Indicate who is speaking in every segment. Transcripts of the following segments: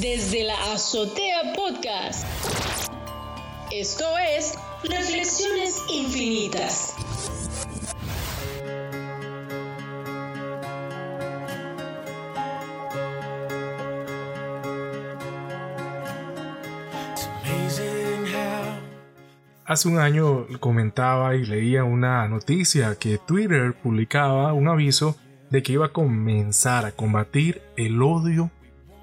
Speaker 1: desde la Azotea Podcast. Esto es Reflexiones Infinitas.
Speaker 2: Hace un año comentaba y leía una noticia que Twitter publicaba un aviso de que iba a comenzar a combatir el odio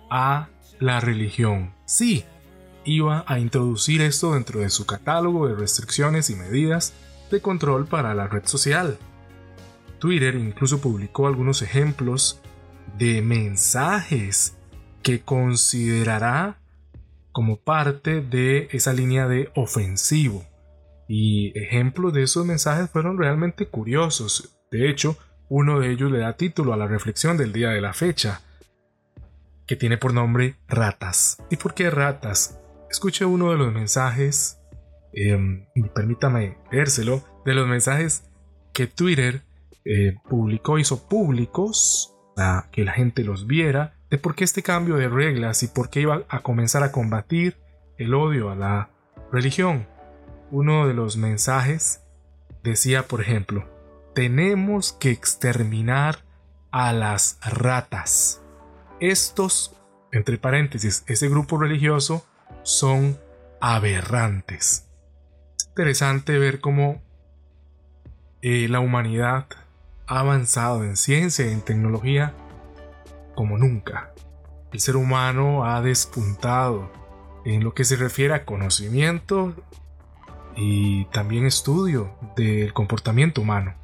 Speaker 2: a la religión. Sí, iba a introducir esto dentro de su catálogo de restricciones y medidas de control para la red social. Twitter incluso publicó algunos ejemplos de mensajes que considerará como parte de esa línea de ofensivo. Y ejemplos de esos mensajes fueron realmente curiosos. De hecho, uno de ellos le da título a la reflexión del día de la fecha, que tiene por nombre Ratas. ¿Y por qué Ratas? Escuche uno de los mensajes, em, permítame leérselo, de los mensajes que Twitter eh, publicó, hizo públicos, para que la gente los viera, de por qué este cambio de reglas y por qué iba a comenzar a combatir el odio a la religión. Uno de los mensajes decía, por ejemplo, tenemos que exterminar a las ratas. Estos, entre paréntesis, ese grupo religioso, son aberrantes. Es interesante ver cómo eh, la humanidad ha avanzado en ciencia y en tecnología como nunca. El ser humano ha despuntado en lo que se refiere a conocimiento y también estudio del comportamiento humano.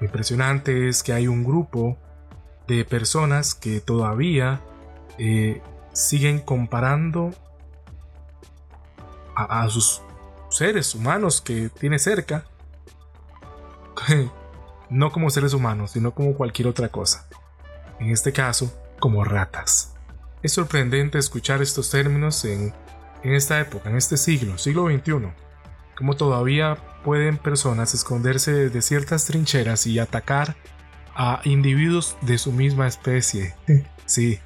Speaker 2: Lo impresionante es que hay un grupo de personas que todavía eh, siguen comparando a, sus seres humanos que tiene cerca, no como seres humanos, sino como cualquier otra cosa. En este caso, como ratas. Es sorprendente escuchar estos términos en, en esta época, en este siglo, siglo XXI, como todavía pueden personas esconderse de ciertas trincheras y atacar a individuos de su misma especie, sí,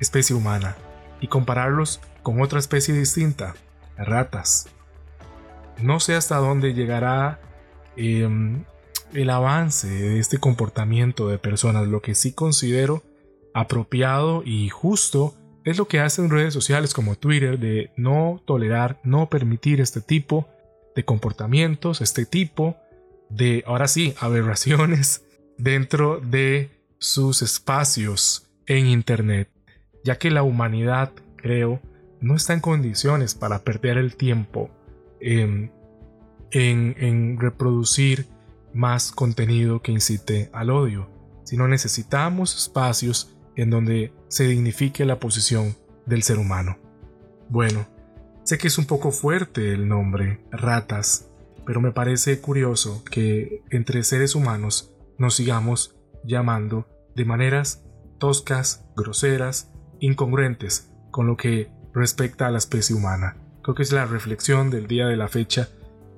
Speaker 2: especie humana, y compararlos con otra especie distinta, ratas. No sé hasta dónde llegará em, el avance de este comportamiento de personas, lo que sí considero apropiado y justo es lo que hacen redes sociales como Twitter de no tolerar, no permitir este tipo de comportamientos, este tipo de, ahora sí, aberraciones dentro de sus espacios en Internet, ya que la humanidad, creo, no está en condiciones para perder el tiempo en, en, reproducir más contenido que incite al odio, sino necesitamos espacios en donde se dignifique la posición del ser humano. Bueno, sé que es un poco fuerte el nombre, ratas, pero me parece curioso que entre seres humanos nos sigamos llamando de maneras toscas, groseras, incongruentes con lo que respecta a la especie humana. Creo que es la reflexión del día de la fecha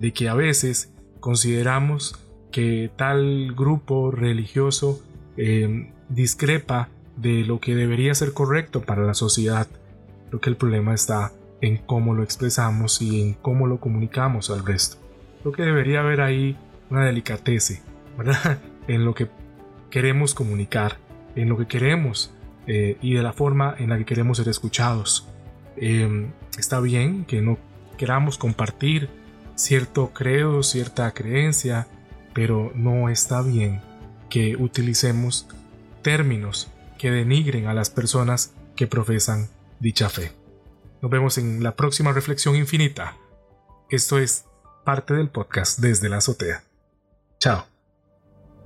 Speaker 2: de que a veces consideramos que tal grupo religioso em, discrepa de lo que debería ser correcto para la sociedad. Creo que el problema está en cómo lo expresamos y en cómo lo comunicamos al resto. Creo que debería haber ahí una delicatese, ¿verdad? En lo que queremos comunicar, en lo que queremos eh, y de la forma en la que queremos ser escuchados. Em, está bien que no queramos compartir cierto credo, cierta creencia, pero no está bien que utilicemos términos que denigren a las personas que profesan dicha fe. Nos vemos en la próxima reflexión infinita. Esto es parte del podcast desde la azotea. Chao.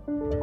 Speaker 2: Thank you.